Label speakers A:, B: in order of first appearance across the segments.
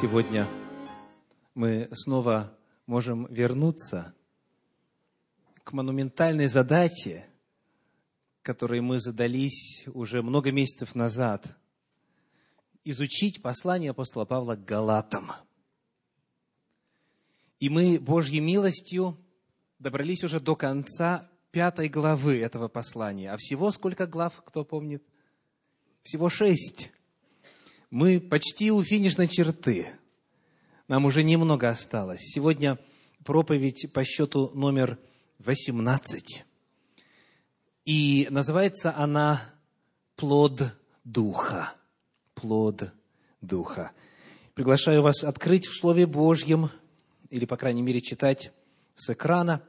A: Сегодня мы снова можем вернуться к монументальной задаче, которой мы задались уже много месяцев назад, изучить послание апостола Павла к Галатам. И мы Божьей милостью добрались уже до конца пятой главы этого послания. А всего сколько глав, кто помнит? Всего шесть. Мы почти у финишной черты. Нам уже немного осталось. Сегодня проповедь по счету номер 18. И называется она «Плод Духа». Плод Духа. Приглашаю вас открыть в Слове Божьем, или, по крайней мере, читать с экрана,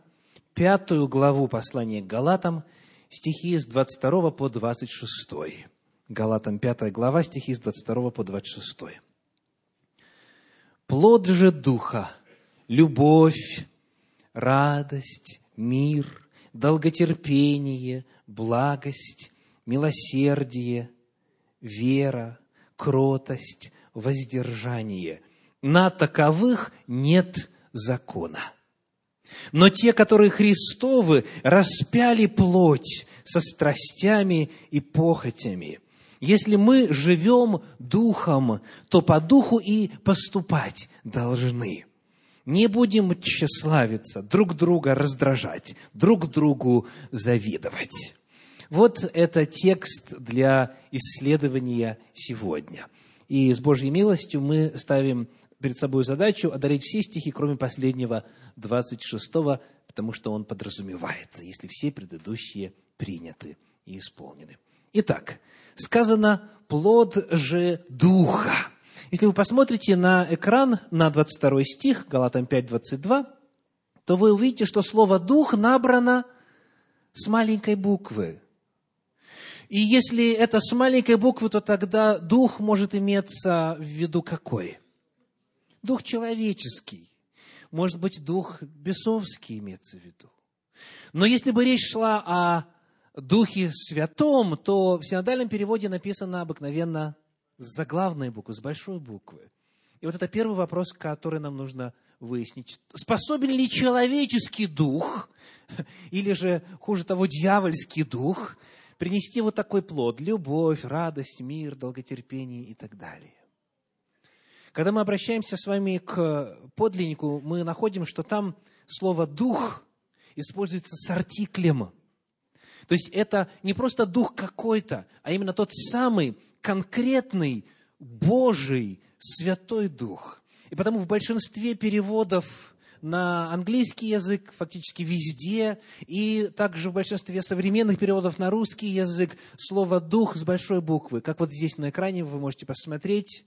A: пятую главу послания к Галатам, стихи с 22 по 26. Галатам 5 глава, стихи с 22 по 26. Плод же Духа – любовь, радость, мир, долготерпение, благость, милосердие, вера, кротость, воздержание. На таковых нет закона. Но те, которые Христовы, распяли плоть со страстями и похотями – если мы живем духом, то по духу и поступать должны. Не будем тщеславиться, друг друга раздражать, друг другу завидовать. Вот это текст для исследования сегодня. И с Божьей милостью мы ставим перед собой задачу одарить все стихи, кроме последнего, 26-го, потому что он подразумевается, если все предыдущие приняты и исполнены. Итак, сказано «плод же Духа». Если вы посмотрите на экран, на 22 стих, Галатам 5, 22, то вы увидите, что слово «дух» набрано с маленькой буквы. И если это с маленькой буквы, то тогда дух может иметься в виду какой? Дух человеческий. Может быть, дух бесовский имеется в виду. Но если бы речь шла о Духе Святом, то в синодальном переводе написано обыкновенно с заглавной буквы, с большой буквы. И вот это первый вопрос, который нам нужно выяснить. Способен ли человеческий дух, или же, хуже того, дьявольский дух, принести вот такой плод – любовь, радость, мир, долготерпение и так далее? Когда мы обращаемся с вами к подлиннику, мы находим, что там слово «дух» используется с артиклем – то есть это не просто дух какой-то, а именно тот самый конкретный Божий Святой Дух. И потому в большинстве переводов на английский язык, фактически везде, и также в большинстве современных переводов на русский язык слово «дух» с большой буквы. Как вот здесь на экране вы можете посмотреть.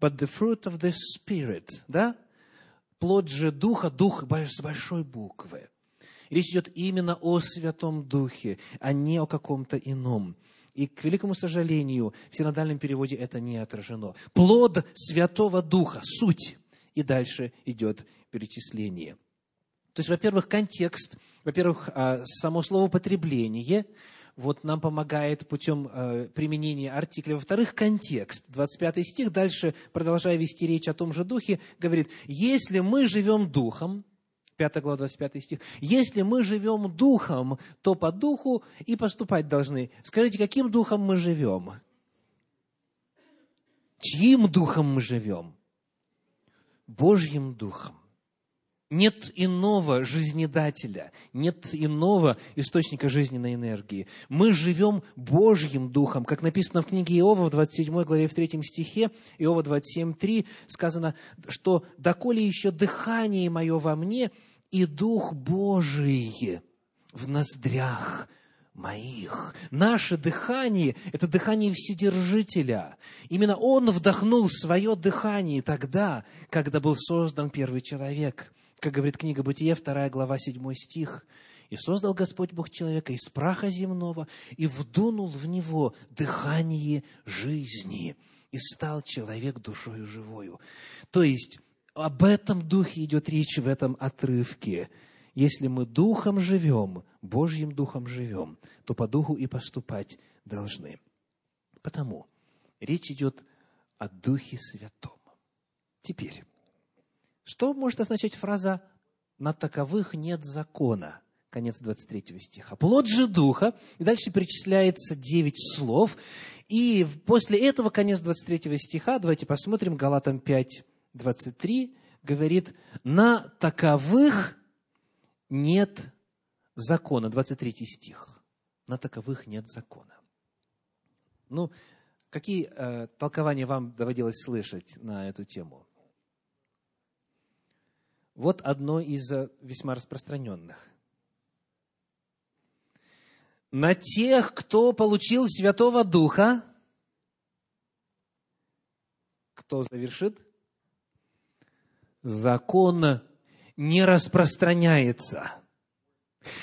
A: But the fruit of the Spirit, да? Плод же Духа, Дух с большой буквы. Речь идет именно о Святом Духе, а не о каком-то ином. И, к великому сожалению, в синодальном переводе это не отражено. Плод Святого Духа, суть. И дальше идет перечисление. То есть, во-первых, контекст, во-первых, а, само слово «потребление», вот нам помогает путем э, применения артикля. Во-вторых, контекст. 25 стих, дальше, продолжая вести речь о том же духе, говорит, если мы живем духом, 5 глава, 25 стих. «Если мы живем духом, то по духу и поступать должны». Скажите, каким духом мы живем? Чьим духом мы живем? Божьим духом. Нет иного жизнедателя, нет иного источника жизненной энергии. Мы живем Божьим Духом, как написано в книге Иова в 27 главе в 3 стихе, Иова 27.3 сказано, что «доколе еще дыхание мое во мне, и Дух Божий в ноздрях моих. Наше дыхание – это дыхание Вседержителя. Именно Он вдохнул свое дыхание тогда, когда был создан первый человек. Как говорит книга Бытия, 2 глава, 7 стих. «И создал Господь Бог человека из праха земного, и вдунул в него дыхание жизни, и стал человек душою живою». То есть, об этом духе идет речь в этом отрывке. Если мы духом живем, Божьим духом живем, то по духу и поступать должны. Потому речь идет о Духе Святом. Теперь, что может означать фраза «на таковых нет закона»? Конец 23 стиха. «Плод же Духа». И дальше перечисляется 9 слов. И после этого, конец 23 стиха, давайте посмотрим, Галатам 5, 23, говорит, «На таковых нет закона». 23 стих. «На таковых нет закона». Ну, какие э, толкования вам доводилось слышать на эту тему? Вот одно из э, весьма распространенных. На тех, кто получил Святого Духа, кто завершит? Закон не распространяется.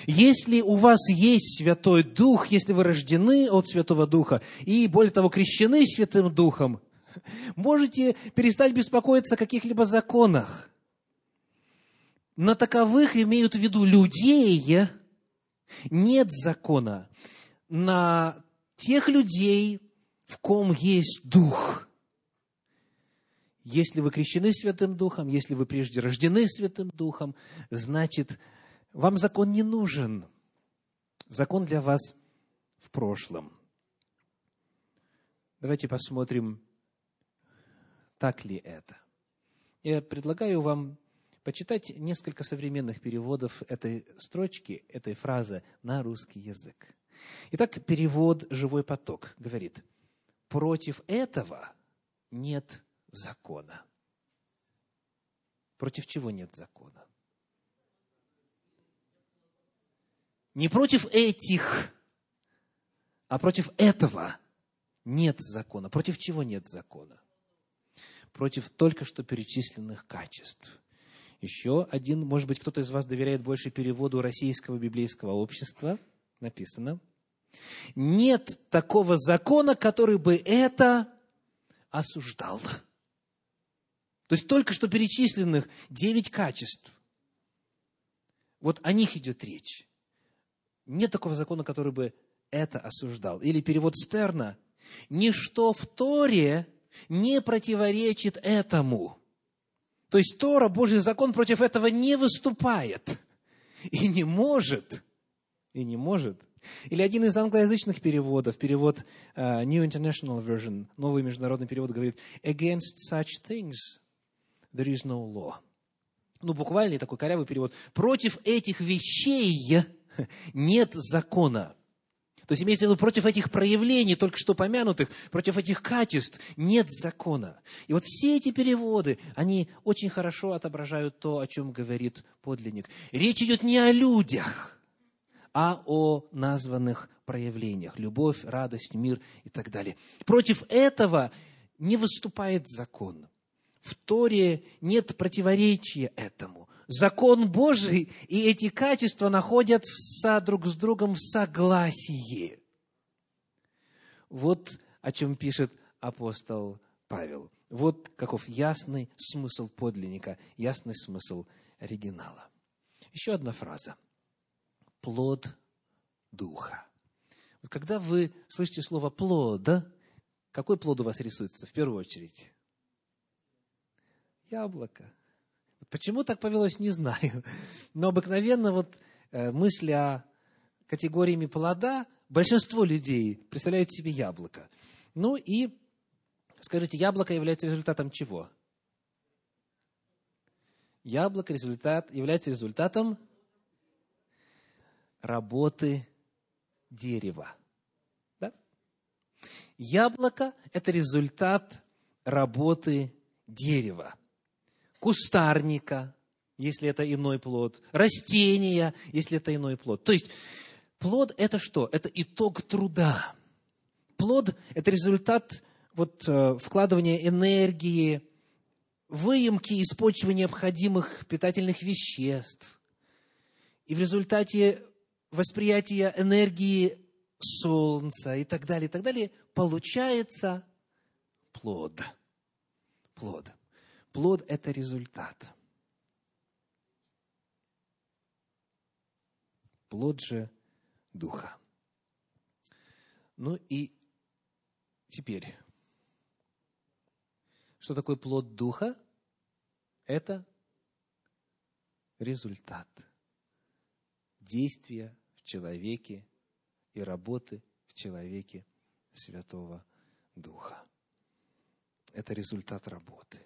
A: Если у вас есть Святой Дух, если вы рождены от Святого Духа и, более того, крещены Святым Духом, можете перестать беспокоиться о каких-либо законах. На таковых имеют в виду людей, нет закона. На тех людей, в ком есть Дух. Если вы крещены Святым Духом, если вы прежде рождены Святым Духом, значит, вам закон не нужен. Закон для вас в прошлом. Давайте посмотрим, так ли это. Я предлагаю вам почитать несколько современных переводов этой строчки, этой фразы на русский язык. Итак, перевод «Живой поток» говорит, против этого нет закона. Против чего нет закона? Не против этих, а против этого нет закона. Против чего нет закона? Против только что перечисленных качеств. Еще один, может быть, кто-то из вас доверяет больше переводу российского библейского общества. Написано. Нет такого закона, который бы это осуждал. То есть только что перечисленных девять качеств. Вот о них идет речь. Нет такого закона, который бы это осуждал. Или перевод Стерна. Ничто в Торе не противоречит этому. То есть Тора, Божий закон против этого не выступает. И не может. И не может. Или один из англоязычных переводов, перевод uh, New International Version, новый международный перевод говорит, against such things there is no law. Ну, буквальный такой корявый перевод. Против этих вещей нет закона. То есть имеется в виду против этих проявлений, только что помянутых, против этих качеств нет закона. И вот все эти переводы, они очень хорошо отображают то, о чем говорит подлинник. Речь идет не о людях, а о названных проявлениях. Любовь, радость, мир и так далее. Против этого не выступает закон. В Торе нет противоречия этому закон Божий и эти качества находятся друг с другом в согласии. Вот о чем пишет апостол Павел. Вот каков ясный смысл подлинника, ясный смысл оригинала. Еще одна фраза. Плод Духа. Вот когда вы слышите слово «плод», какой плод у вас рисуется в первую очередь? Яблоко. Почему так повелось, не знаю. Но обыкновенно вот э, мысли о категориями плода большинство людей представляют себе яблоко. Ну и, скажите, яблоко является результатом чего? Яблоко результат, является результатом работы дерева. Да? Яблоко – это результат работы дерева кустарника, если это иной плод, растения, если это иной плод. То есть плод – это что? Это итог труда. Плод – это результат вот, э, вкладывания энергии, выемки из почвы необходимых питательных веществ. И в результате восприятия энергии солнца и так далее, и так далее, получается плод. Плод. Плод – это результат. Плод же Духа. Ну и теперь, что такое плод Духа? Это результат действия в человеке и работы в человеке Святого Духа. Это результат работы.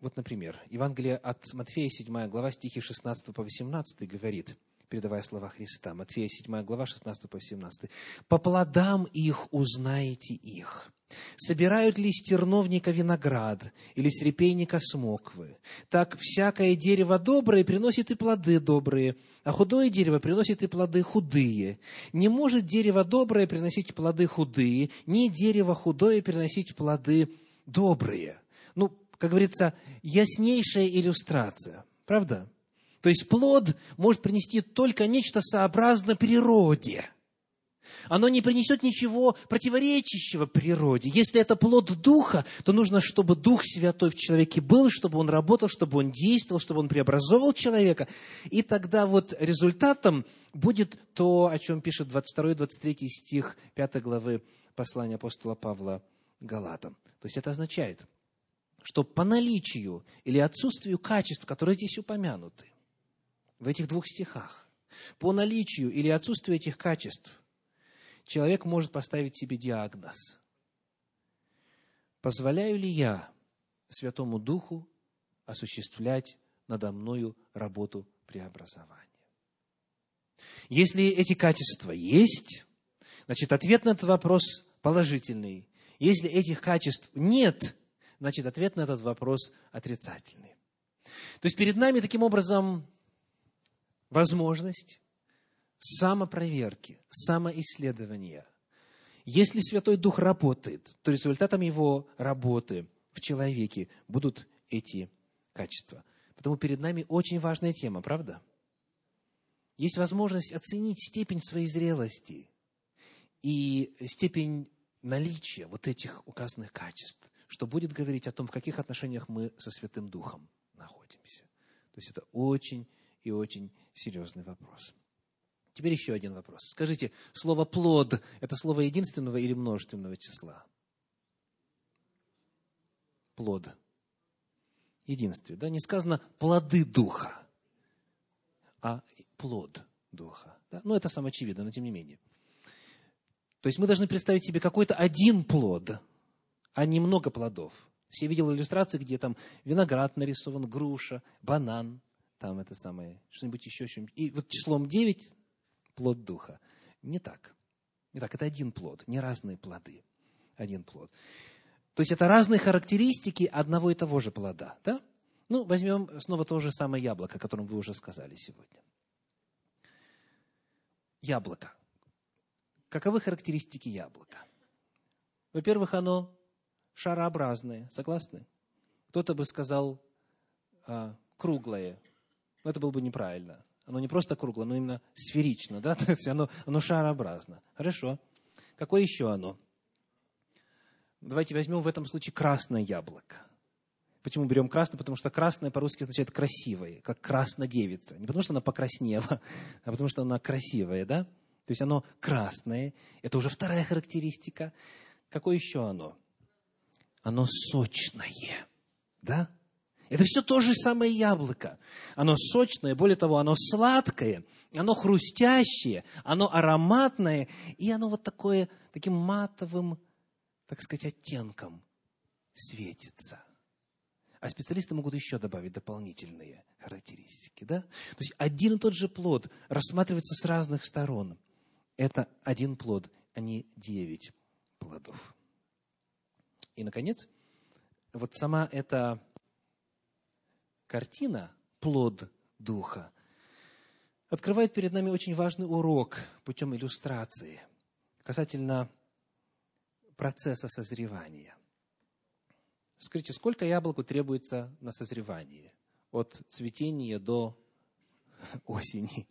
A: Вот, например, Евангелие от Матфея, 7 глава, стихи 16 по 18 говорит, передавая слова Христа, Матфея, 7 глава, 16 по 18. «По плодам их узнаете их. Собирают ли с терновника виноград или с смоквы? Так всякое дерево доброе приносит и плоды добрые, а худое дерево приносит и плоды худые. Не может дерево доброе приносить плоды худые, ни дерево худое приносить плоды добрые. Как говорится, яснейшая иллюстрация. Правда? То есть плод может принести только нечто сообразно природе. Оно не принесет ничего противоречащего природе. Если это плод Духа, то нужно, чтобы Дух Святой в человеке был, чтобы он работал, чтобы он действовал, чтобы он преобразовывал человека. И тогда вот результатом будет то, о чем пишет 22-23 стих 5 главы послания апостола Павла Галатам. То есть это означает, что по наличию или отсутствию качеств, которые здесь упомянуты, в этих двух стихах, по наличию или отсутствию этих качеств, человек может поставить себе диагноз. Позволяю ли я Святому Духу осуществлять надо мною работу преобразования? Если эти качества есть, значит, ответ на этот вопрос положительный. Если этих качеств нет, значит, ответ на этот вопрос отрицательный. То есть перед нами таким образом возможность самопроверки, самоисследования. Если Святой Дух работает, то результатом его работы в человеке будут эти качества. Потому перед нами очень важная тема, правда? Есть возможность оценить степень своей зрелости и степень наличия вот этих указанных качеств, что будет говорить о том, в каких отношениях мы со Святым Духом находимся. То есть это очень и очень серьезный вопрос. Теперь еще один вопрос. Скажите, слово «плод» – это слово единственного или множественного числа? Плод. Единствие. Да? Не сказано «плоды Духа», а «плод Духа». Да? Ну, это самоочевидно, но тем не менее. То есть мы должны представить себе какой-то один плод, а не много плодов. Я видел иллюстрации, где там виноград нарисован, груша, банан, там это самое, что-нибудь еще, что-нибудь. И вот числом 9 плод Духа. Не так. Не так, это один плод, не разные плоды. Один плод. То есть это разные характеристики одного и того же плода. Да? Ну, возьмем снова то же самое яблоко, о котором вы уже сказали сегодня. Яблоко. Каковы характеристики яблока? Во-первых, оно шарообразное. Согласны? Кто-то бы сказал а, круглое. Но это было бы неправильно. Оно не просто круглое, оно именно сферично, да? То есть оно, оно шарообразно. Хорошо. Какое еще оно? Давайте возьмем в этом случае красное яблоко. Почему берем красное? Потому что красное по-русски означает красивое, как краснодевица. Не потому что она покраснела, а потому что она красивая, да? То есть оно красное. Это уже вторая характеристика. Какое еще оно? Оно сочное, да? Это все то же самое яблоко. Оно сочное, более того, оно сладкое, оно хрустящее, оно ароматное, и оно вот такое, таким матовым, так сказать, оттенком светится. А специалисты могут еще добавить дополнительные характеристики. Да? То есть один и тот же плод рассматривается с разных сторон. Это один плод, а не девять плодов. И, наконец, вот сама эта картина, плод Духа, открывает перед нами очень важный урок путем иллюстрации касательно процесса созревания. Скажите, сколько яблоку требуется на созревание? От цветения до осени.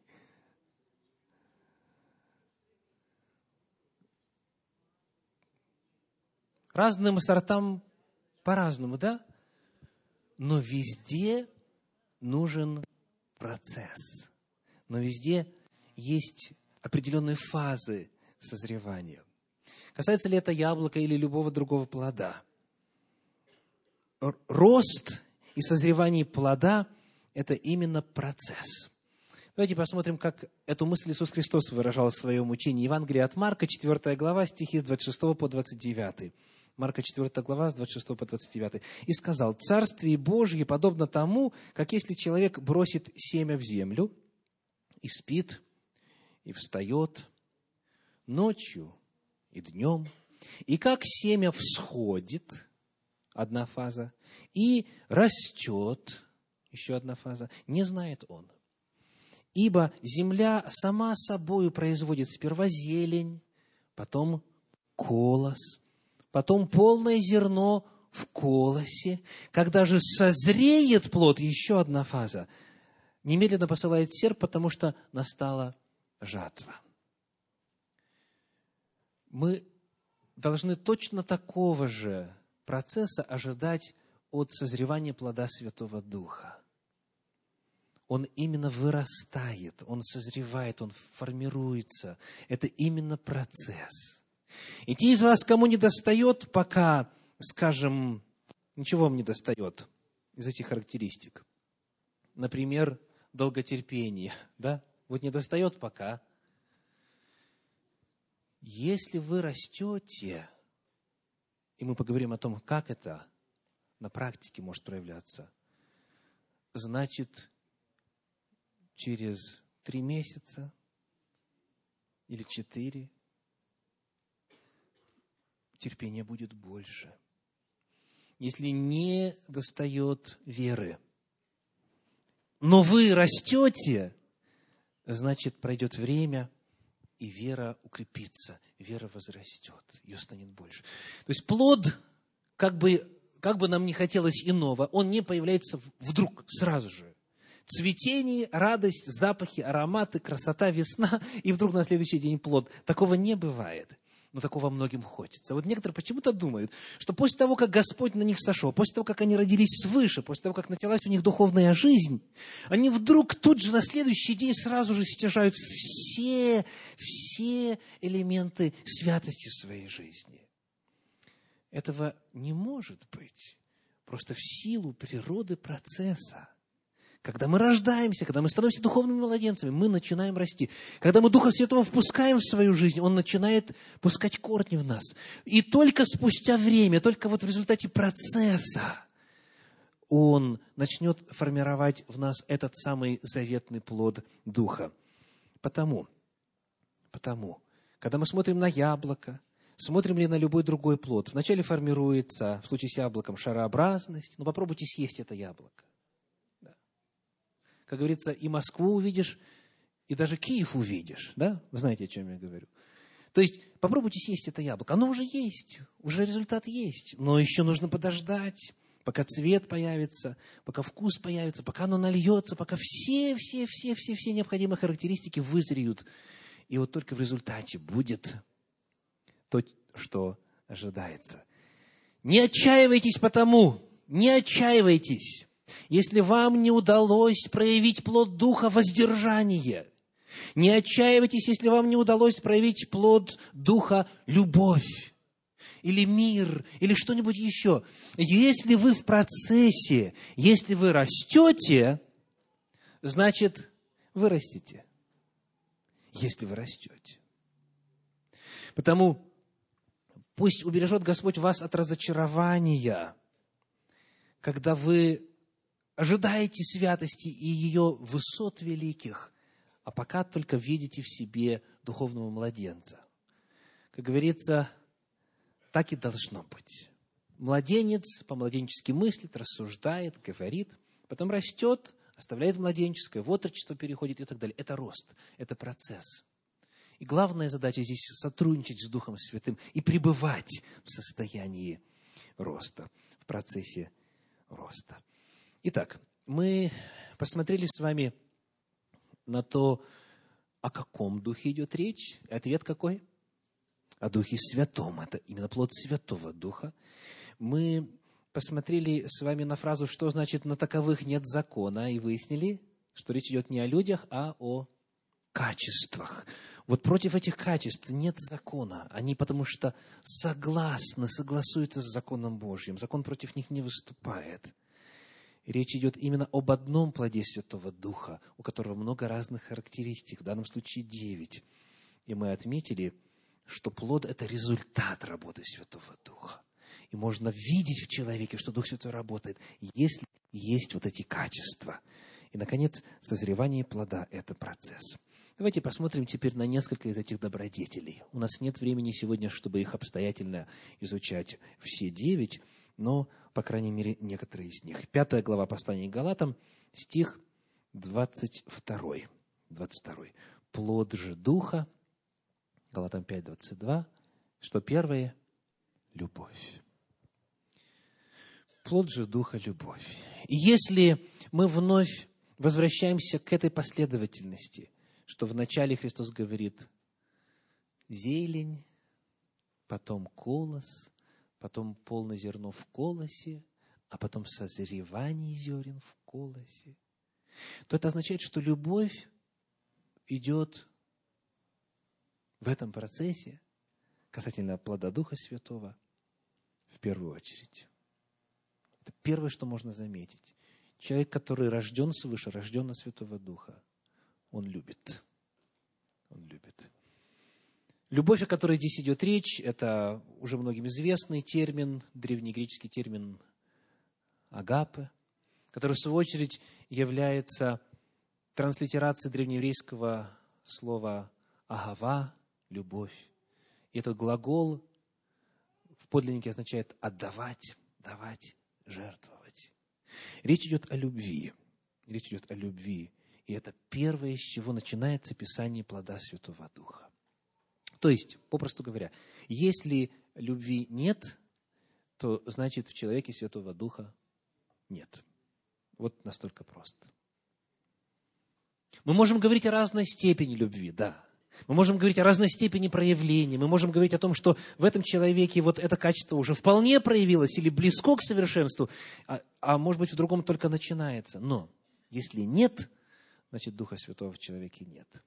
A: Разным сортам по-разному, да? Но везде нужен процесс. Но везде есть определенные фазы созревания. Касается ли это яблока или любого другого плода. Рост и созревание плода – это именно процесс. Давайте посмотрим, как эту мысль Иисус Христос выражал в своем учении. Евангелие от Марка, 4 глава, стихи с 26 по 29. Марка 4 глава, с 26 по 29. «И сказал, «Царствие Божье подобно тому, как если человек бросит семя в землю, и спит, и встает ночью и днем, и как семя всходит, одна фаза, и растет, еще одна фаза, не знает он. Ибо земля сама собою производит сперва зелень, потом колос, потом полное зерно в колосе. Когда же созреет плод, еще одна фаза, немедленно посылает серп, потому что настала жатва. Мы должны точно такого же процесса ожидать от созревания плода Святого Духа. Он именно вырастает, он созревает, он формируется. Это именно процесс. И те из вас, кому не достает пока, скажем, ничего вам не достает из этих характеристик. Например, долготерпение, да? Вот не достает пока. Если вы растете, и мы поговорим о том, как это на практике может проявляться, значит, через три месяца или четыре терпения будет больше. Если не достает веры, но вы растете, значит, пройдет время, и вера укрепится, вера возрастет, ее станет больше. То есть плод, как бы, как бы нам не хотелось иного, он не появляется вдруг, сразу же. Цветение, радость, запахи, ароматы, красота, весна, и вдруг на следующий день плод. Такого не бывает но такого многим хочется. Вот некоторые почему-то думают, что после того, как Господь на них сошел, после того, как они родились свыше, после того, как началась у них духовная жизнь, они вдруг тут же на следующий день сразу же стяжают все, все элементы святости в своей жизни. Этого не может быть. Просто в силу природы процесса. Когда мы рождаемся, когда мы становимся духовными младенцами, мы начинаем расти. Когда мы Духа Святого впускаем в свою жизнь, Он начинает пускать корни в нас. И только спустя время, только вот в результате процесса, Он начнет формировать в нас этот самый заветный плод Духа. Потому, потому, когда мы смотрим на яблоко, смотрим ли на любой другой плод, вначале формируется, в случае с яблоком, шарообразность, но попробуйте съесть это яблоко как говорится, и Москву увидишь, и даже Киев увидишь, да? Вы знаете, о чем я говорю. То есть, попробуйте съесть это яблоко. Оно уже есть, уже результат есть, но еще нужно подождать, пока цвет появится, пока вкус появится, пока оно нальется, пока все, все, все, все, все необходимые характеристики вызреют. И вот только в результате будет то, что ожидается. Не отчаивайтесь потому, не отчаивайтесь. Если вам не удалось проявить плод Духа воздержания, не отчаивайтесь, если вам не удалось проявить плод Духа любовь или мир, или что-нибудь еще. Если вы в процессе, если вы растете, значит, вы растете. Если вы растете. Потому пусть убережет Господь вас от разочарования, когда вы ожидаете святости и ее высот великих, а пока только видите в себе духовного младенца. Как говорится, так и должно быть. Младенец по-младенчески мыслит, рассуждает, говорит, потом растет, оставляет младенческое, в отрочество переходит и так далее. Это рост, это процесс. И главная задача здесь сотрудничать с Духом Святым и пребывать в состоянии роста, в процессе роста. Итак, мы посмотрели с вами на то, о каком духе идет речь. Ответ какой? О Духе Святом. Это именно плод Святого Духа. Мы посмотрели с вами на фразу, что значит «на таковых нет закона», и выяснили, что речь идет не о людях, а о качествах. Вот против этих качеств нет закона. Они потому что согласны, согласуются с законом Божьим. Закон против них не выступает. Речь идет именно об одном плоде Святого Духа, у которого много разных характеристик, в данном случае девять. И мы отметили, что плод – это результат работы Святого Духа. И можно видеть в человеке, что Дух Святой работает, если есть вот эти качества. И, наконец, созревание плода – это процесс. Давайте посмотрим теперь на несколько из этих добродетелей. У нас нет времени сегодня, чтобы их обстоятельно изучать все девять, но, по крайней мере, некоторые из них. Пятая глава послания к Галатам, стих 22. 22. «Плод же Духа», Галатам 5, 22, что первое – любовь. Плод же Духа – любовь. И если мы вновь возвращаемся к этой последовательности, что вначале Христос говорит зелень, потом колос, потом полное зерно в колосе, а потом созревание зерен в колосе, то это означает, что любовь идет в этом процессе касательно плода Духа Святого в первую очередь. Это первое, что можно заметить. Человек, который рожден свыше, рожден от Святого Духа – он любит. Он любит. Любовь, о которой здесь идет речь, это уже многим известный термин, древнегреческий термин агапы, который, в свою очередь, является транслитерацией древнееврейского слова агава, любовь. И этот глагол в подлиннике означает отдавать, давать, жертвовать. Речь идет о любви. Речь идет о любви. И это первое, с чего начинается писание плода Святого Духа. То есть, попросту говоря, если любви нет, то значит в человеке Святого Духа нет. Вот настолько просто. Мы можем говорить о разной степени любви, да. Мы можем говорить о разной степени проявления. Мы можем говорить о том, что в этом человеке вот это качество уже вполне проявилось или близко к совершенству, а, а может быть в другом только начинается. Но если нет, значит, Духа Святого в человеке нет.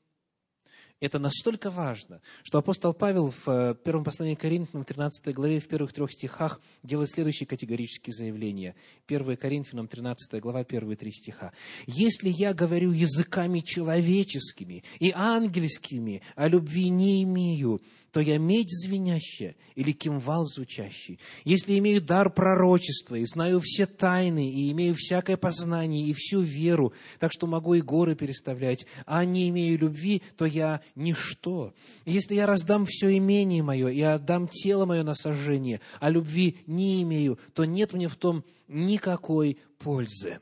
A: Это настолько важно, что апостол Павел в э, первом послании к Коринфянам, в 13 главе, в первых трех стихах делает следующие категорические заявления. 1 Коринфянам, 13 глава, первые три стиха. «Если я говорю языками человеческими и ангельскими, а любви не имею, то я медь звенящая или кимвал звучащий. Если имею дар пророчества и знаю все тайны, и имею всякое познание и всю веру, так что могу и горы переставлять, а не имею любви, то я ничто. Если я раздам все имение мое и отдам тело мое на сожжение, а любви не имею, то нет мне в том никакой пользы.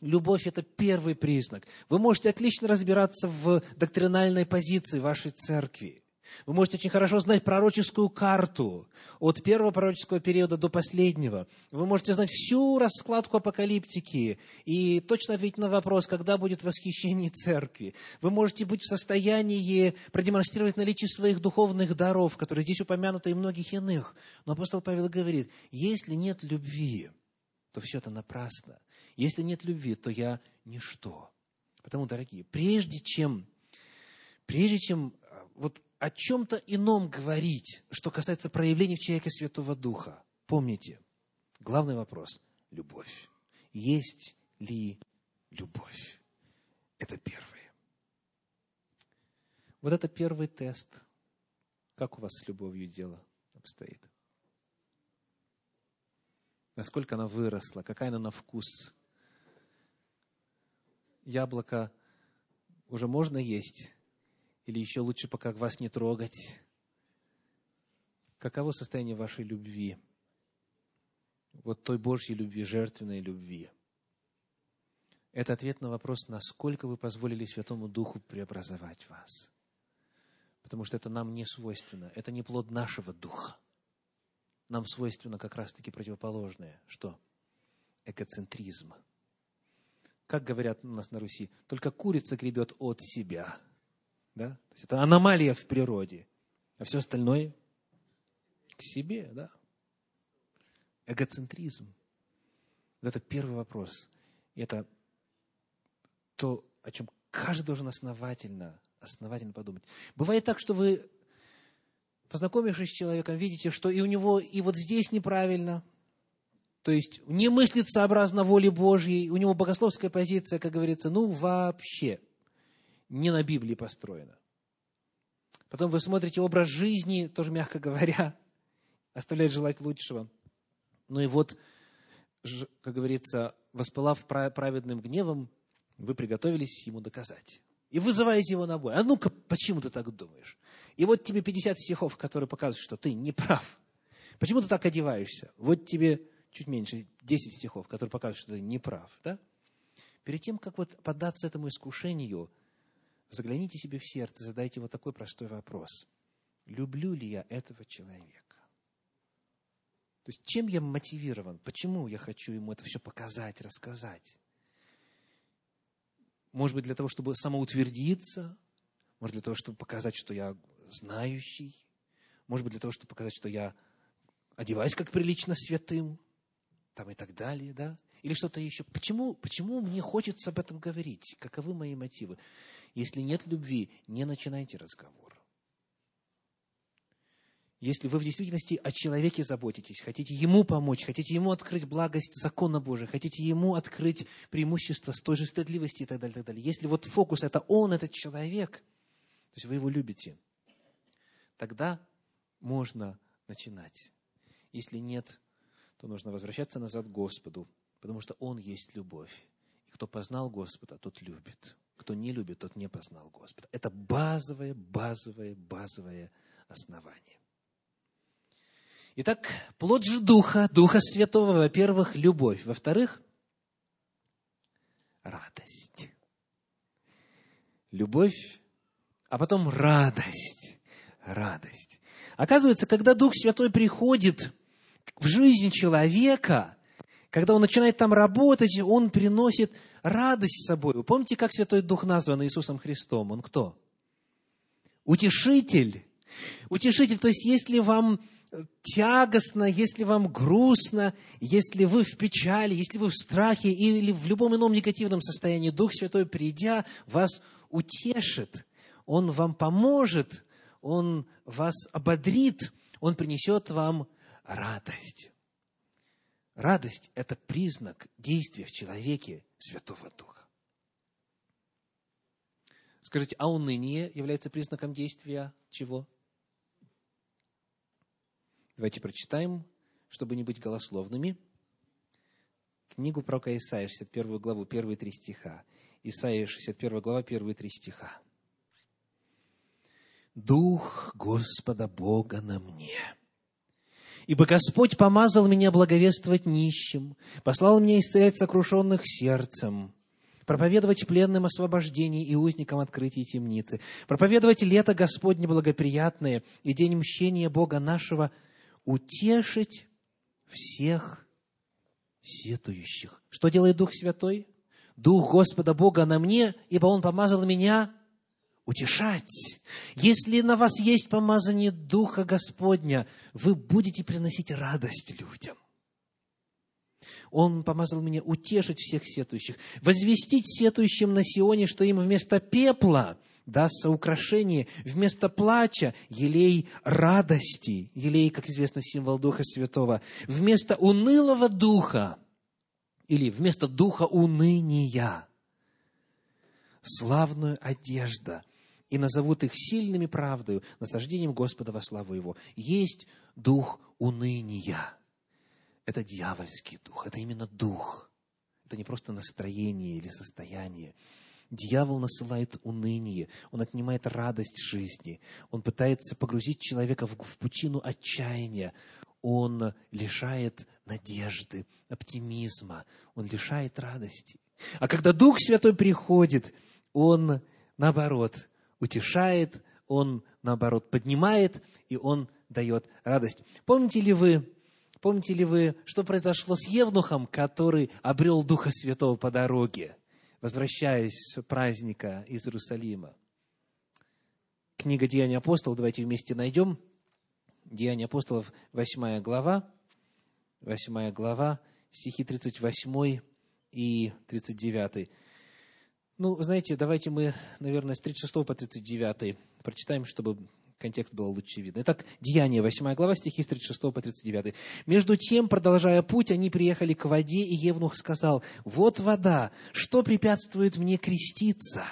A: Любовь – это первый признак. Вы можете отлично разбираться в доктринальной позиции вашей церкви. Вы можете очень хорошо знать пророческую карту от первого пророческого периода до последнего. Вы можете знать всю раскладку апокалиптики и точно ответить на вопрос, когда будет восхищение церкви. Вы можете быть в состоянии продемонстрировать наличие своих духовных даров, которые здесь упомянуты и многих иных. Но апостол Павел говорит, если нет любви, то все это напрасно. Если нет любви, то я ничто. Потому, дорогие, прежде чем, прежде чем вот о чем-то ином говорить, что касается проявления в человеке Святого Духа. Помните, главный вопрос – любовь. Есть ли любовь? Это первое. Вот это первый тест. Как у вас с любовью дело обстоит? Насколько она выросла, какая она на вкус? Яблоко уже можно есть, или еще лучше пока вас не трогать? Каково состояние вашей любви? Вот той Божьей любви, жертвенной любви. Это ответ на вопрос, насколько вы позволили Святому Духу преобразовать вас. Потому что это нам не свойственно. Это не плод нашего духа. Нам свойственно как раз-таки противоположное. Что? Эгоцентризм. Как говорят у нас на Руси, только курица гребет от себя – да? То есть это аномалия в природе. А все остальное к себе, да? Эгоцентризм. Вот это первый вопрос. И это то, о чем каждый должен основательно, основательно подумать. Бывает так, что вы, познакомившись с человеком, видите, что и у него и вот здесь неправильно, то есть не мыслит сообразно воле Божьей, у него богословская позиция, как говорится, ну вообще не на Библии построена. Потом вы смотрите образ жизни, тоже мягко говоря, оставляет желать лучшего. Ну и вот, как говорится, воспылав праведным гневом, вы приготовились ему доказать. И вызываете его на бой. А ну-ка, почему ты так думаешь? И вот тебе 50 стихов, которые показывают, что ты не прав. Почему ты так одеваешься? Вот тебе чуть меньше, 10 стихов, которые показывают, что ты не прав. Да? Перед тем, как вот поддаться этому искушению, загляните себе в сердце, задайте вот такой простой вопрос. Люблю ли я этого человека? То есть чем я мотивирован? Почему я хочу ему это все показать, рассказать? Может быть, для того, чтобы самоутвердиться, может, для того, чтобы показать, что я знающий, может быть, для того, чтобы показать, что я одеваюсь как прилично святым, там и так далее, да? Или что-то еще. Почему, почему мне хочется об этом говорить? Каковы мои мотивы? Если нет любви, не начинайте разговор. Если вы в действительности о человеке заботитесь, хотите ему помочь, хотите ему открыть благость закона Божия, хотите ему открыть преимущество с той же стыдливости и так далее, и так далее. Если вот фокус – это он, этот человек, то есть вы его любите, тогда можно начинать. Если нет, то нужно возвращаться назад к Господу, потому что Он есть любовь. И кто познал Господа, тот любит. Кто не любит, тот не познал Господа. Это базовое, базовое, базовое основание. Итак, плод же Духа, Духа Святого, во-первых, любовь. Во-вторых, радость. Любовь, а потом радость. Радость. Оказывается, когда Дух Святой приходит в жизнь человека, когда он начинает там работать, он приносит радость с собой. Вы помните, как Святой Дух назван Иисусом Христом? Он кто? Утешитель. Утешитель, то есть если вам тягостно, если вам грустно, если вы в печали, если вы в страхе или в любом ином негативном состоянии, Дух Святой, придя, вас утешит, Он вам поможет, Он вас ободрит, Он принесет вам радость. Радость – это признак действия в человеке Святого Духа. Скажите, а уныние является признаком действия чего? Давайте прочитаем, чтобы не быть голословными. Книгу пророка Исаия, 61 главу, первые три стиха. Исаия, 61 глава, первые три стиха. «Дух Господа Бога на мне, ибо Господь помазал меня благовествовать нищим, послал меня исцелять сокрушенных сердцем, проповедовать пленным освобождение и узникам открытие темницы, проповедовать лето Господне благоприятное и день мщения Бога нашего – утешить всех сетующих. Что делает Дух Святой? Дух Господа Бога на мне, ибо Он помазал меня утешать. Если на вас есть помазание Духа Господня, вы будете приносить радость людям. Он помазал меня утешить всех сетующих, возвестить сетующим на Сионе, что им вместо пепла – дастся украшение вместо плача, елей радости, елей, как известно, символ Духа Святого, вместо унылого духа или вместо духа уныния, славную одежда, и назовут их сильными правдою, насаждением Господа во славу Его. Есть дух уныния. Это дьявольский дух, это именно дух. Это не просто настроение или состояние. Дьявол насылает уныние, он отнимает радость жизни, он пытается погрузить человека в, в пучину отчаяния, он лишает надежды, оптимизма, он лишает радости. А когда Дух Святой приходит, он, наоборот, утешает, он, наоборот, поднимает, и он дает радость. Помните ли вы, помните ли вы, что произошло с Евнухом, который обрел Духа Святого по дороге? возвращаясь с праздника из Иерусалима. Книга Деяния апостолов, давайте вместе найдем. Деяния апостолов, 8 глава, 8 глава, стихи 38 и 39. Ну, знаете, давайте мы, наверное, с 36 по 39 прочитаем, чтобы контекст был лучше видно. Итак, Деяние, 8 глава, стихи с 36 по 39. «Между тем, продолжая путь, они приехали к воде, и Евнух сказал, «Вот вода, что препятствует мне креститься?»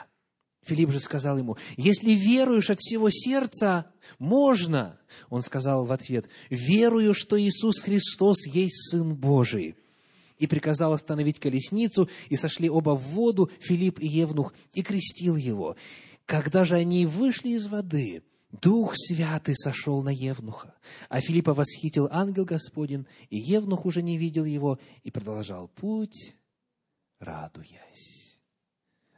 A: Филипп же сказал ему, «Если веруешь от всего сердца, можно». Он сказал в ответ, «Верую, что Иисус Христос есть Сын Божий» и приказал остановить колесницу, и сошли оба в воду, Филипп и Евнух, и крестил его. Когда же они вышли из воды, Дух Святый сошел на Евнуха, а Филиппа восхитил ангел Господень, и Евнух уже не видел его, и продолжал путь, радуясь.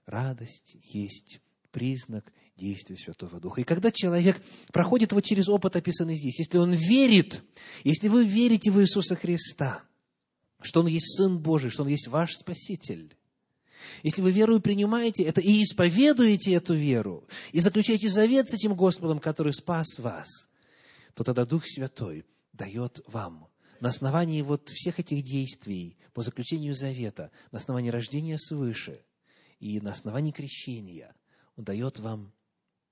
A: Радость есть признак действия Святого Духа. И когда человек проходит вот через опыт, описанный здесь, если он верит, если вы верите в Иисуса Христа, что Он есть Сын Божий, что Он есть ваш Спаситель, если вы веру принимаете это и исповедуете эту веру, и заключаете завет с этим Господом, который спас вас, то тогда Дух Святой дает вам на основании вот всех этих действий по заключению завета, на основании рождения свыше и на основании крещения, Он дает вам,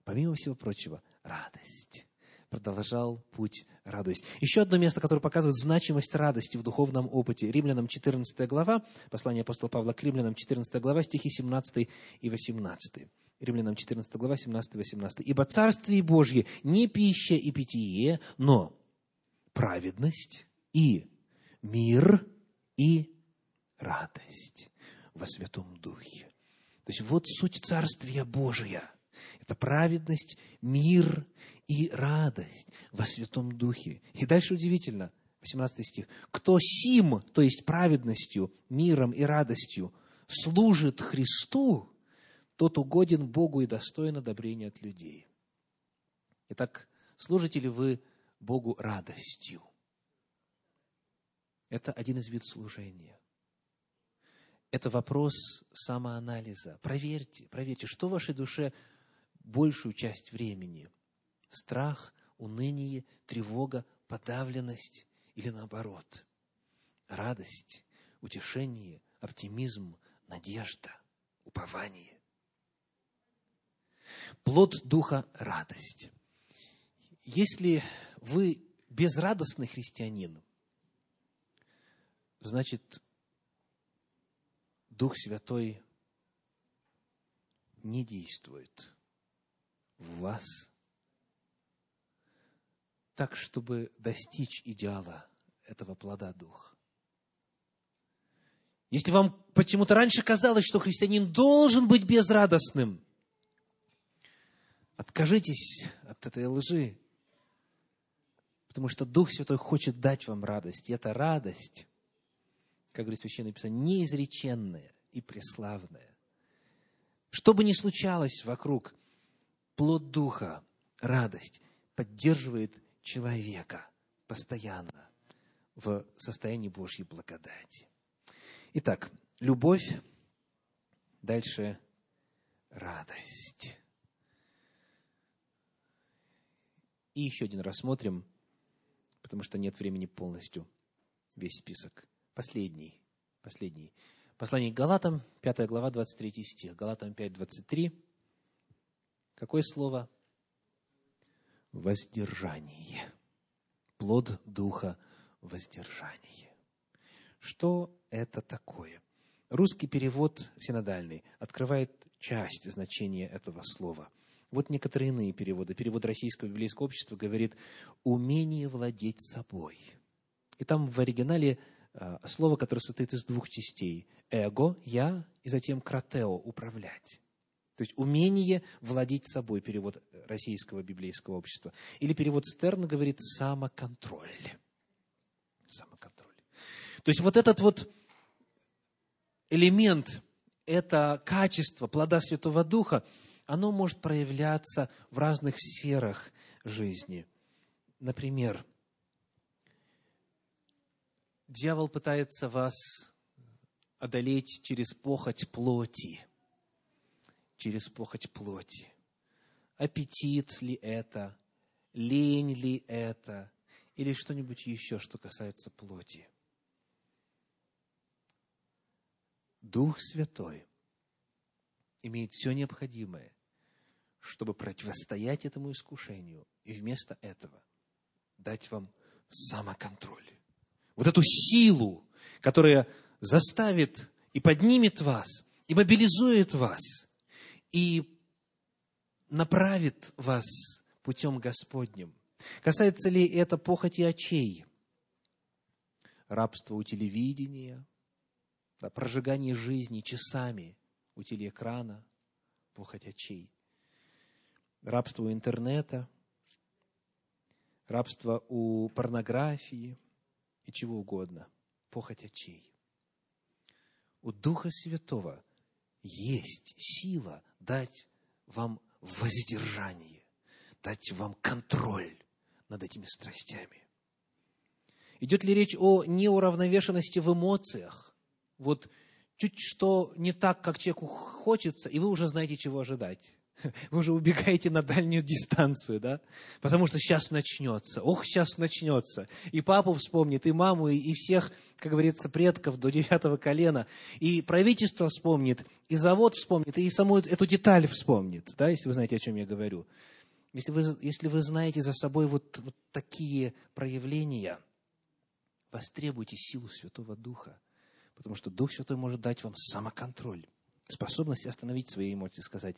A: помимо всего прочего, радость продолжал путь, радуясь. Еще одно место, которое показывает значимость радости в духовном опыте. Римлянам 14 глава, послание апостола Павла к Римлянам 14 глава, стихи 17 и 18. Римлянам 14 глава, 17 и 18. «Ибо Царствие Божье не пища и питье, но праведность и мир и радость во Святом Духе». То есть вот суть Царствия Божия. Это праведность, мир и радость во Святом Духе. И дальше удивительно, 18 стих. «Кто сим, то есть праведностью, миром и радостью, служит Христу, тот угоден Богу и достоин одобрения от людей». Итак, служите ли вы Богу радостью? Это один из видов служения. Это вопрос самоанализа. Проверьте, проверьте, что в вашей душе большую часть времени – страх, уныние, тревога, подавленность или наоборот, радость, утешение, оптимизм, надежда, упование. Плод Духа – радость. Если вы безрадостный христианин, значит, Дух Святой не действует в вас так, чтобы достичь идеала этого плода Духа. Если вам почему-то раньше казалось, что христианин должен быть безрадостным, откажитесь от этой лжи, потому что Дух Святой хочет дать вам радость. И эта радость, как говорит Священное Писание, неизреченная и преславная. Что бы ни случалось вокруг, плод Духа, радость поддерживает человека постоянно в состоянии Божьей благодати. Итак, любовь, дальше радость. И еще один рассмотрим, потому что нет времени полностью весь список. Последний, последний. Послание к Галатам, 5 глава, 23 стих. Галатам 5, 23. Какое слово? воздержание. Плод Духа – воздержание. Что это такое? Русский перевод синодальный открывает часть значения этого слова. Вот некоторые иные переводы. Перевод Российского библейского общества говорит «умение владеть собой». И там в оригинале а, слово, которое состоит из двух частей. «Эго» – «я», и затем «кратео» – «управлять». То есть умение владеть собой, перевод российского библейского общества. Или перевод Стерна говорит самоконтроль. Самоконтроль. То есть вот этот вот элемент, это качество плода Святого Духа, оно может проявляться в разных сферах жизни. Например, дьявол пытается вас одолеть через похоть плоти – через похоть плоти. Аппетит ли это, лень ли это, или что-нибудь еще, что касается плоти. Дух Святой имеет все необходимое, чтобы противостоять этому искушению, и вместо этого дать вам самоконтроль. Вот эту силу, которая заставит и поднимет вас, и мобилизует вас, и направит вас путем Господним. Касается ли это похоти очей? Рабство у телевидения, да, прожигание жизни часами у телеэкрана, похоть очей. Рабство у интернета, рабство у порнографии и чего угодно, похоть очей. У Духа Святого есть сила дать вам воздержание, дать вам контроль над этими страстями. Идет ли речь о неуравновешенности в эмоциях? Вот чуть что не так, как человеку хочется, и вы уже знаете, чего ожидать. Вы уже убегаете на дальнюю дистанцию, да? Потому что сейчас начнется. Ох, сейчас начнется. И папу вспомнит, и маму, и всех, как говорится, предков до девятого колена. И правительство вспомнит, и завод вспомнит, и саму эту деталь вспомнит, да, если вы знаете, о чем я говорю. Если вы, если вы знаете за собой вот, вот такие проявления, востребуйте силу Святого Духа Потому что Дух Святой может дать вам самоконтроль, способность остановить свои эмоции, сказать,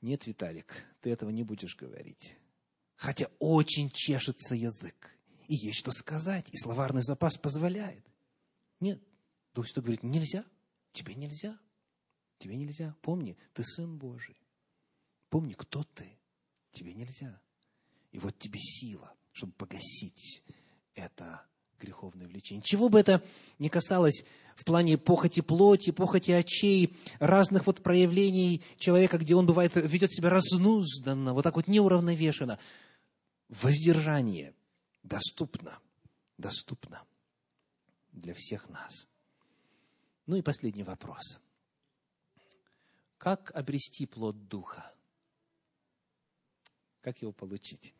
A: нет, Виталик, ты этого не будешь говорить. Хотя очень чешется язык, и есть что сказать, и словарный запас позволяет. Нет, Дух Святой говорит, нельзя, тебе нельзя, тебе нельзя. Помни, ты Сын Божий. Помни, кто ты, тебе нельзя. И вот тебе сила, чтобы погасить это греховное влечение. Чего бы это ни касалось в плане похоти плоти, похоти очей, разных вот проявлений человека, где он бывает, ведет себя разнузданно, вот так вот неуравновешенно. Воздержание доступно, доступно для всех нас. Ну и последний вопрос. Как обрести плод Духа? Как его получить?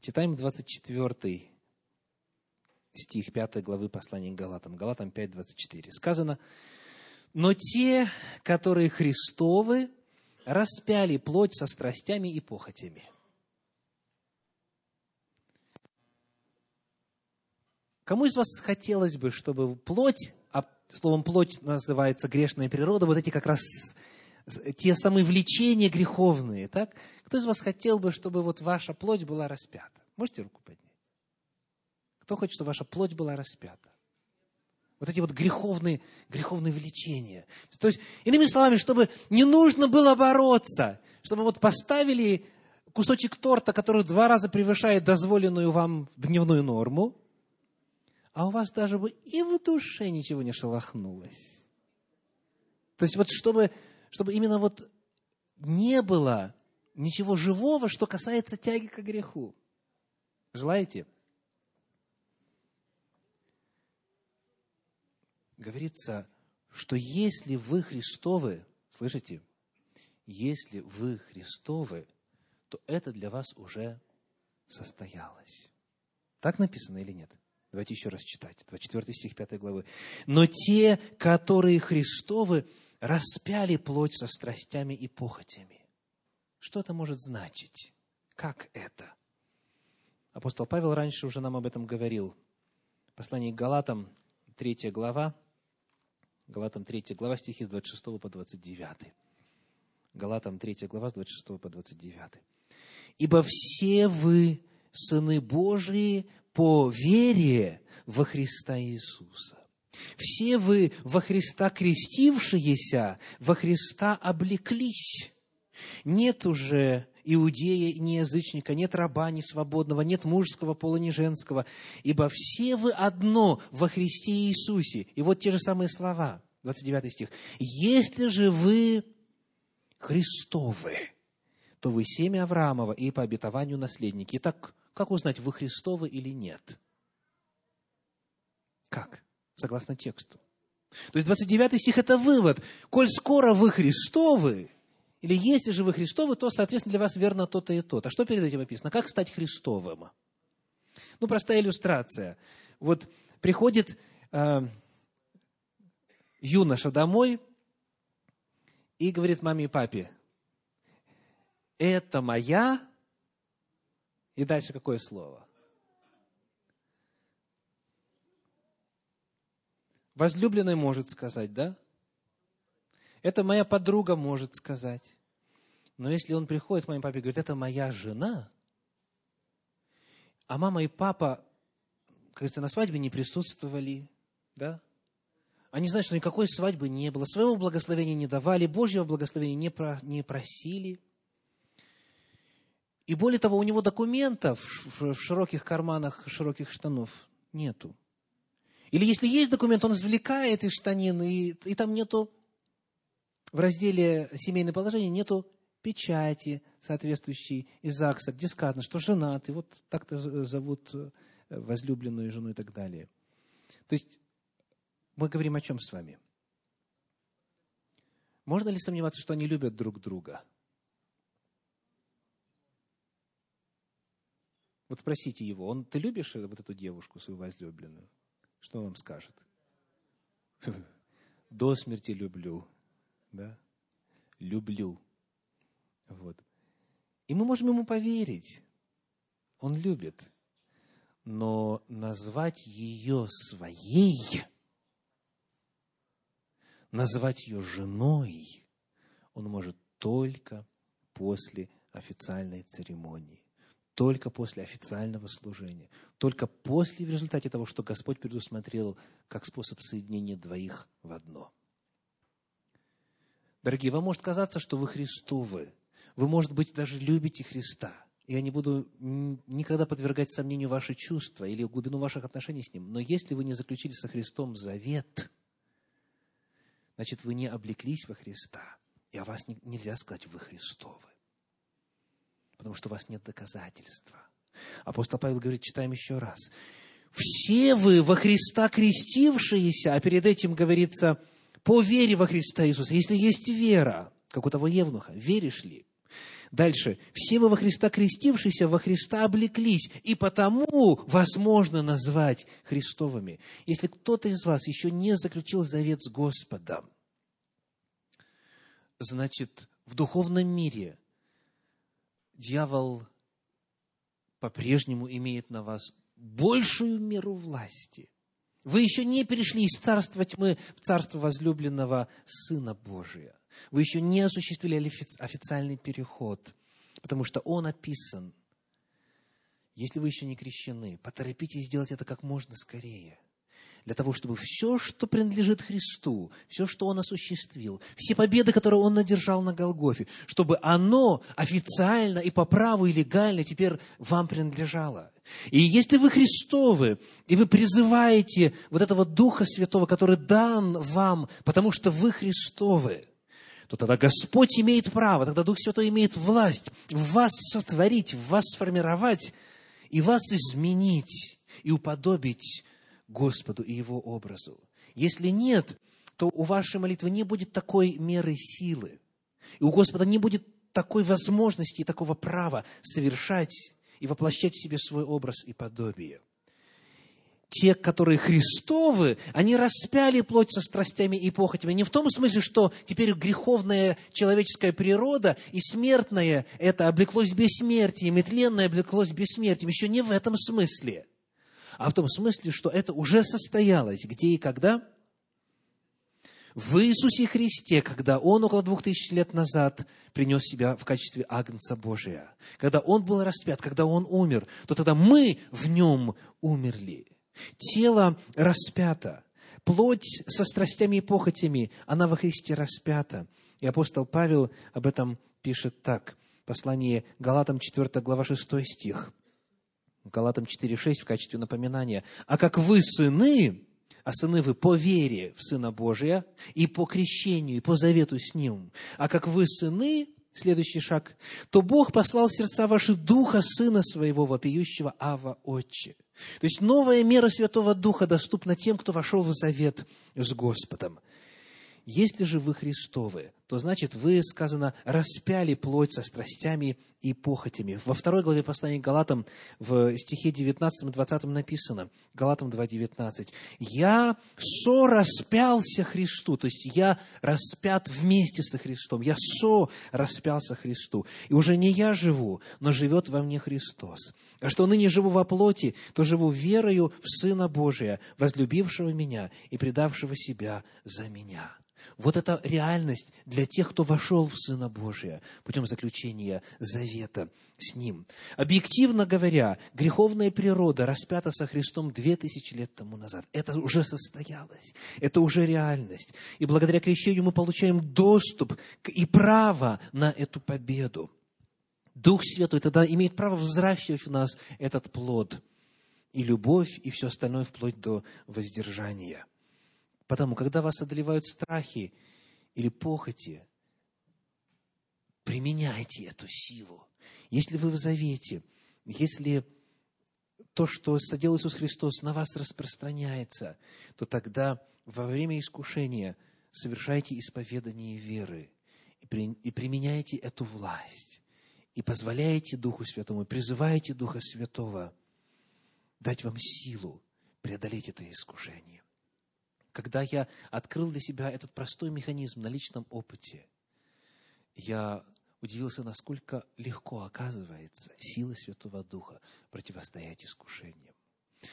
A: Читаем 24 стих 5 главы послания к Галатам. Галатам 5, 24. Сказано, «Но те, которые Христовы, распяли плоть со страстями и похотями». Кому из вас хотелось бы, чтобы плоть, а словом плоть называется грешная природа, вот эти как раз те самые влечения греховные, так? Кто из вас хотел бы, чтобы вот ваша плоть была распята? Можете руку поднять? Кто хочет, чтобы ваша плоть была распята? Вот эти вот греховные, греховные влечения. То есть, иными словами, чтобы не нужно было бороться, чтобы вот поставили кусочек торта, который два раза превышает дозволенную вам дневную норму, а у вас даже бы и в душе ничего не шелохнулось. То есть вот чтобы, чтобы именно вот не было ничего живого, что касается тяги к греху. Желаете? Говорится, что если вы Христовы, слышите, если вы Христовы, то это для вас уже состоялось. Так написано или нет? Давайте еще раз читать. 24 стих 5 главы. «Но те, которые Христовы, распяли плоть со страстями и похотями». Что это может значить? Как это? Апостол Павел раньше уже нам об этом говорил. Послание к Галатам, 3 глава, Галатам 3 глава, стихи с 26 по 29. Галатам 3 глава, с 26 по 29. «Ибо все вы, сыны Божии, по вере во Христа Иисуса. Все вы во Христа крестившиеся, во Христа облеклись. Нет уже иудея, ни язычника, нет раба, ни свободного, нет мужского пола, ни женского, ибо все вы одно во Христе Иисусе. И вот те же самые слова, 29 стих. Если же вы Христовы, то вы семя Авраамова и по обетованию наследники. Итак, как узнать, вы Христовы или нет? Как? Согласно тексту. То есть 29 стих – это вывод. Коль скоро вы Христовы, или если же вы Христовы, то, соответственно, для вас верно то-то и то-то. А что перед этим написано? Как стать Христовым? Ну, простая иллюстрация. Вот приходит э, юноша домой и говорит маме и папе, это моя, и дальше какое слово? Возлюбленный может сказать, да? Это моя подруга может сказать. Но если он приходит к моей папе и говорит, это моя жена, а мама и папа, кажется, на свадьбе не присутствовали, да? Они знают, что никакой свадьбы не было, своего благословения не давали, Божьего благословения не, про, не просили. И более того, у него документов в широких карманах широких штанов нету. Или если есть документ, он извлекает из штанин, и, и там нету, в разделе «Семейное положение» нету печати соответствующей из ЗАГСа, где сказано, что женат, и вот так-то зовут э, возлюбленную жену и так далее. То есть мы говорим о чем с вами? Можно ли сомневаться, что они любят друг друга? Вот спросите его, он, ты любишь вот эту девушку, свою возлюбленную? Что он вам скажет? До смерти люблю. Да? Люблю. Вот. И мы можем ему поверить. Он любит. Но назвать ее своей, назвать ее женой, он может только после официальной церемонии только после официального служения, только после в результате того, что Господь предусмотрел как способ соединения двоих в одно. Дорогие, вам может казаться, что вы Христовы. Вы, может быть, даже любите Христа. Я не буду никогда подвергать сомнению ваши чувства или глубину ваших отношений с Ним. Но если вы не заключили со Христом завет, значит, вы не облеклись во Христа. И о вас нельзя сказать, вы Христовы потому что у вас нет доказательства. Апостол Павел говорит, читаем еще раз. Все вы во Христа крестившиеся, а перед этим говорится, по вере во Христа Иисуса. Если есть вера, как у того Евнуха, веришь ли? Дальше. Все вы во Христа крестившиеся, во Христа облеклись, и потому возможно назвать Христовыми. Если кто-то из вас еще не заключил завет с Господом, значит, в духовном мире дьявол по-прежнему имеет на вас большую меру власти. Вы еще не перешли из царства тьмы в царство возлюбленного Сына Божия. Вы еще не осуществили официальный переход, потому что он описан. Если вы еще не крещены, поторопитесь сделать это как можно скорее для того, чтобы все, что принадлежит Христу, все, что Он осуществил, все победы, которые Он надержал на Голгофе, чтобы оно официально и по праву и легально теперь вам принадлежало. И если вы Христовы, и вы призываете вот этого Духа Святого, который дан вам, потому что вы Христовы, то тогда Господь имеет право, тогда Дух Святой имеет власть вас сотворить, вас сформировать и вас изменить и уподобить Господу и Его образу. Если нет, то у вашей молитвы не будет такой меры силы. И у Господа не будет такой возможности и такого права совершать и воплощать в себе свой образ и подобие. Те, которые Христовы, они распяли плоть со страстями и похотями. Не в том смысле, что теперь греховная человеческая природа и смертная это облеклось бессмертием, и тленное облеклось бессмертием. Еще не в этом смысле – а в том смысле, что это уже состоялось. Где и когда? В Иисусе Христе, когда Он около двух тысяч лет назад принес себя в качестве Агнца Божия, когда Он был распят, когда Он умер, то тогда мы в Нем умерли. Тело распято, плоть со страстями и похотями, она во Христе распята. И апостол Павел об этом пишет так. Послание Галатам 4 глава 6 стих – Галатам 4.6 в качестве напоминания. «А как вы сыны, а сыны вы по вере в Сына Божия и по крещению, и по завету с Ним, а как вы сыны, следующий шаг, то Бог послал сердца ваши Духа Сына Своего, вопиющего Ава Отче». То есть новая мера Святого Духа доступна тем, кто вошел в завет с Господом. Если же вы Христовы, то значит вы, сказано, распяли плоть со страстями и похотями. Во второй главе послания к Галатам в стихе 19 и 20 написано, Галатам 2.19, «Я со-распялся Христу», то есть я распят вместе со Христом, я со-распялся Христу. И уже не я живу, но живет во мне Христос. А что ныне живу во плоти, то живу верою в Сына Божия, возлюбившего меня и предавшего себя за меня. Вот это реальность для тех, кто вошел в Сына Божия путем заключения завета с Ним. Объективно говоря, греховная природа распята со Христом две тысячи лет тому назад. Это уже состоялось, это уже реальность. И благодаря крещению мы получаем доступ и право на эту победу. Дух Святой тогда имеет право взращивать в нас этот плод. И любовь, и все остальное вплоть до воздержания – Потому, когда вас одолевают страхи или похоти, применяйте эту силу. Если вы в завете, если то, что соделал Иисус Христос, на вас распространяется, то тогда во время искушения совершайте исповедание веры и, при, и применяйте эту власть, и позволяете Духу Святому, и призываете Духа Святого дать вам силу преодолеть это искушение когда я открыл для себя этот простой механизм на личном опыте, я удивился, насколько легко оказывается сила Святого Духа противостоять искушениям.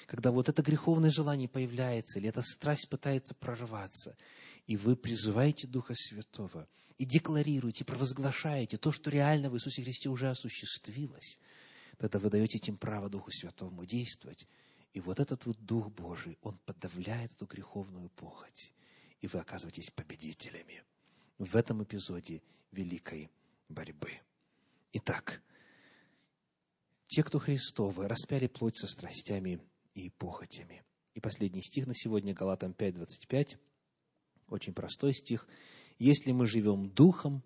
A: Когда вот это греховное желание появляется, или эта страсть пытается прорваться, и вы призываете Духа Святого, и декларируете, провозглашаете то, что реально в Иисусе Христе уже осуществилось, тогда вы даете этим право Духу Святому действовать, и вот этот вот Дух Божий, он подавляет эту греховную похоть. И вы оказываетесь победителями в этом эпизоде великой борьбы. Итак, те, кто Христовы, распяли плоть со страстями и похотями. И последний стих на сегодня, Галатам 5.25, очень простой стих. «Если мы живем духом,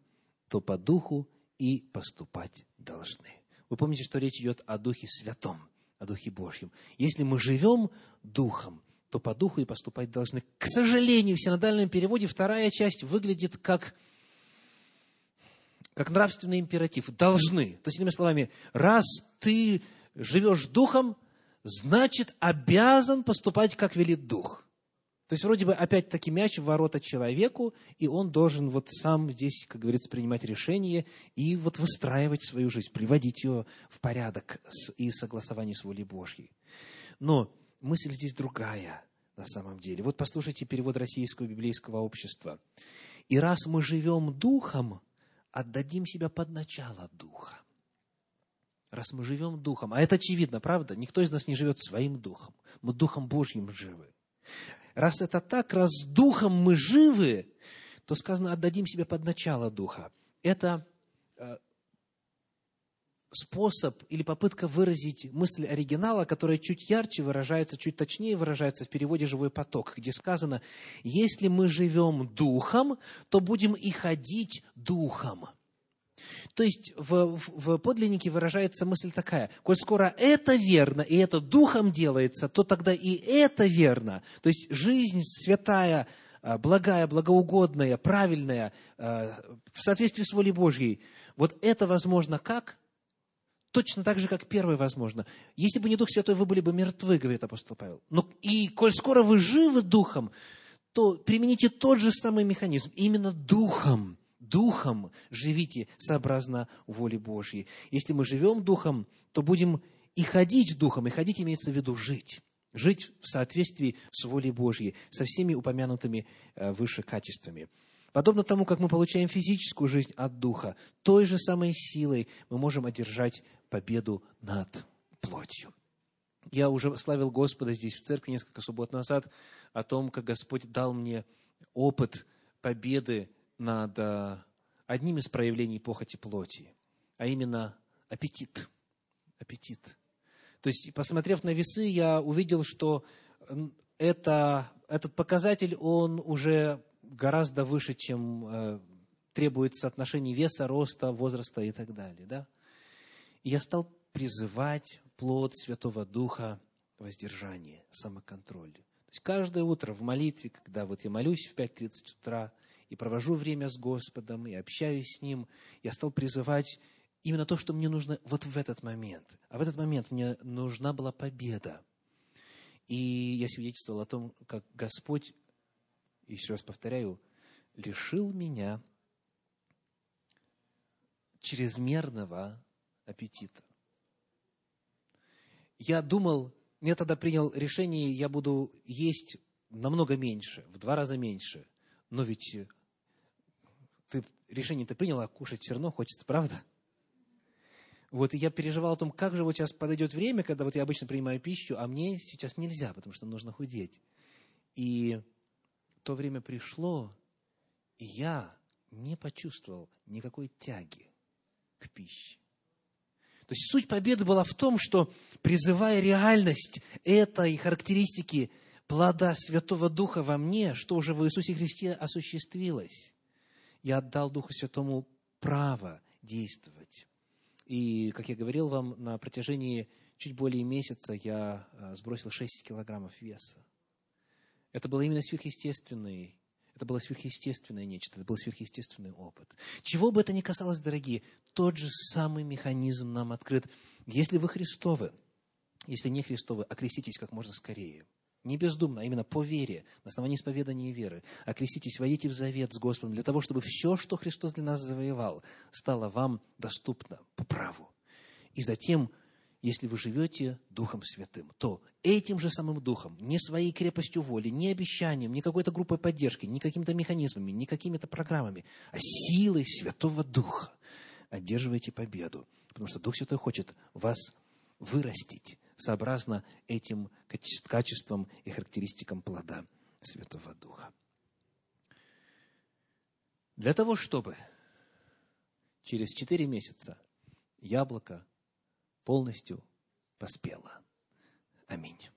A: то по духу и поступать должны». Вы помните, что речь идет о Духе Святом – о Духе Божьем. Если мы живем Духом, то по Духу и поступать должны. К сожалению, в синодальном переводе вторая часть выглядит как, как нравственный императив. Должны. То есть, иными словами, раз ты живешь Духом, значит, обязан поступать, как велит Дух. То есть, вроде бы, опять-таки, мяч в ворота человеку, и он должен вот сам здесь, как говорится, принимать решение и вот выстраивать свою жизнь, приводить ее в порядок и согласование с волей Божьей. Но мысль здесь другая на самом деле. Вот послушайте перевод Российского библейского общества. «И раз мы живем духом, отдадим себя под начало духа». Раз мы живем духом, а это очевидно, правда? Никто из нас не живет своим духом. Мы духом Божьим живы. Раз это так, раз духом мы живы, то сказано, отдадим себе под начало духа. Это э, способ или попытка выразить мысль оригинала, которая чуть ярче выражается, чуть точнее выражается в переводе «живой поток», где сказано, если мы живем духом, то будем и ходить духом. То есть в, в, в подлиннике выражается мысль такая, коль скоро это верно, и это духом делается, то тогда и это верно. То есть жизнь святая, а, благая, благоугодная, правильная, а, в соответствии с волей Божьей, вот это возможно как? Точно так же, как первое возможно. Если бы не Дух Святой, вы были бы мертвы, говорит апостол Павел. Но и коль скоро вы живы Духом, то примените тот же самый механизм, именно Духом – Духом живите сообразно воле Божьей. Если мы живем Духом, то будем и ходить Духом. И ходить имеется в виду жить. Жить в соответствии с волей Божьей, со всеми упомянутыми э, выше качествами. Подобно тому, как мы получаем физическую жизнь от Духа, той же самой силой мы можем одержать победу над плотью. Я уже славил Господа здесь в церкви несколько суббот назад о том, как Господь дал мне опыт победы над э, одним из проявлений похоти плоти, а именно аппетит. Аппетит. То есть, посмотрев на весы, я увидел, что это, этот показатель, он уже гораздо выше, чем э, требует соотношений веса, роста, возраста и так далее. Да? И я стал призывать плод Святого Духа воздержание, самоконтроль. То есть каждое утро в молитве, когда вот я молюсь в 5.30 утра, и провожу время с Господом, и общаюсь с Ним, я стал призывать именно то, что мне нужно вот в этот момент. А в этот момент мне нужна была победа. И я свидетельствовал о том, как Господь, еще раз повторяю, лишил меня чрезмерного аппетита. Я думал, я тогда принял решение, я буду есть намного меньше, в два раза меньше. Но ведь ты решение ты принял, а кушать все равно хочется, правда? Вот и я переживал о том, как же вот сейчас подойдет время, когда вот я обычно принимаю пищу, а мне сейчас нельзя, потому что нужно худеть. И то время пришло, и я не почувствовал никакой тяги к пище. То есть суть победы была в том, что призывая реальность этой характеристики плода Святого Духа во мне, что уже в Иисусе Христе осуществилось, я отдал Духу Святому право действовать. И, как я говорил вам, на протяжении чуть более месяца я а, сбросил 6 килограммов веса. Это было именно сверхъестественный это было сверхъестественное нечто, это был сверхъестественный опыт. Чего бы это ни касалось, дорогие, тот же самый механизм нам открыт. Если вы Христовы, если не Христовы, окреститесь как можно скорее – не бездумно, а именно по вере, на основании исповедания веры. Окреститесь, войдите в завет с Господом для того, чтобы все, что Христос для нас завоевал, стало вам доступно по праву. И затем, если вы живете Духом Святым, то этим же самым Духом, не своей крепостью воли, не обещанием, не какой-то группой поддержки, не какими-то механизмами, не какими-то программами, а силой Святого Духа одерживайте победу. Потому что Дух Святой хочет вас вырастить сообразно этим качествам и характеристикам плода Святого Духа. Для того, чтобы через четыре месяца яблоко полностью поспело. Аминь.